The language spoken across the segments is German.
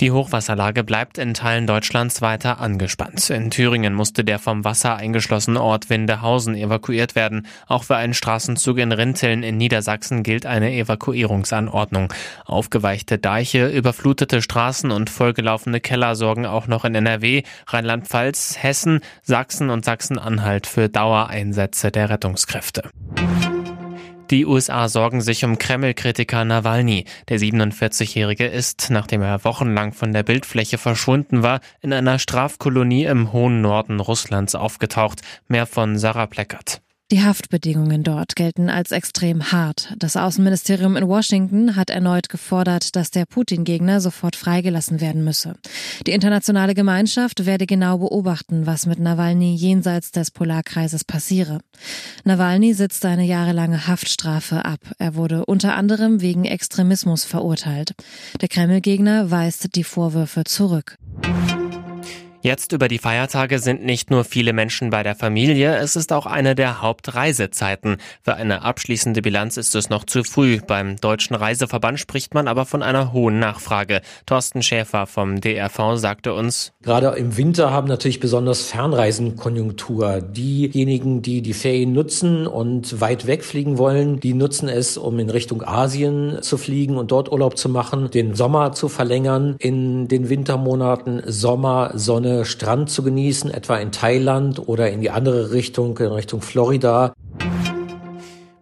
Die Hochwasserlage bleibt in Teilen Deutschlands weiter angespannt. In Thüringen musste der vom Wasser eingeschlossene Ort Windehausen evakuiert werden. Auch für einen Straßenzug in Rinteln in Niedersachsen gilt eine Evakuierungsanordnung. Aufgeweichte Deiche, überflutete Straßen und vollgelaufene Keller sorgen auch noch in NRW, Rheinland-Pfalz, Hessen, Sachsen und Sachsen-Anhalt für Dauereinsätze der Rettungskräfte. Die USA sorgen sich um Kreml-Kritiker Nawalny. Der 47-Jährige ist, nachdem er wochenlang von der Bildfläche verschwunden war, in einer Strafkolonie im hohen Norden Russlands aufgetaucht. Mehr von Sarah Pleckert. Die Haftbedingungen dort gelten als extrem hart. Das Außenministerium in Washington hat erneut gefordert, dass der Putin-Gegner sofort freigelassen werden müsse. Die internationale Gemeinschaft werde genau beobachten, was mit Nawalny jenseits des Polarkreises passiere. Nawalny sitzt eine jahrelange Haftstrafe ab. Er wurde unter anderem wegen Extremismus verurteilt. Der Kreml-Gegner weist die Vorwürfe zurück. Jetzt über die Feiertage sind nicht nur viele Menschen bei der Familie, es ist auch eine der Hauptreisezeiten. Für eine abschließende Bilanz ist es noch zu früh. Beim Deutschen Reiseverband spricht man aber von einer hohen Nachfrage. Thorsten Schäfer vom DRV sagte uns, Gerade im Winter haben natürlich besonders Fernreisen Konjunktur. Diejenigen, die die Ferien nutzen und weit wegfliegen wollen, die nutzen es, um in Richtung Asien zu fliegen und dort Urlaub zu machen, den Sommer zu verlängern, in den Wintermonaten Sommer, Sonne, Sonne, Strand zu genießen, etwa in Thailand oder in die andere Richtung, in Richtung Florida.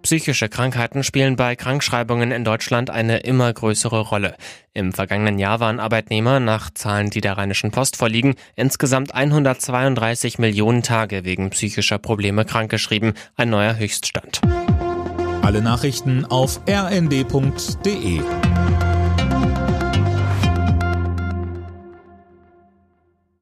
Psychische Krankheiten spielen bei Krankschreibungen in Deutschland eine immer größere Rolle. Im vergangenen Jahr waren Arbeitnehmer nach Zahlen, die der Rheinischen Post vorliegen, insgesamt 132 Millionen Tage wegen psychischer Probleme krankgeschrieben, ein neuer Höchststand. Alle Nachrichten auf rnd.de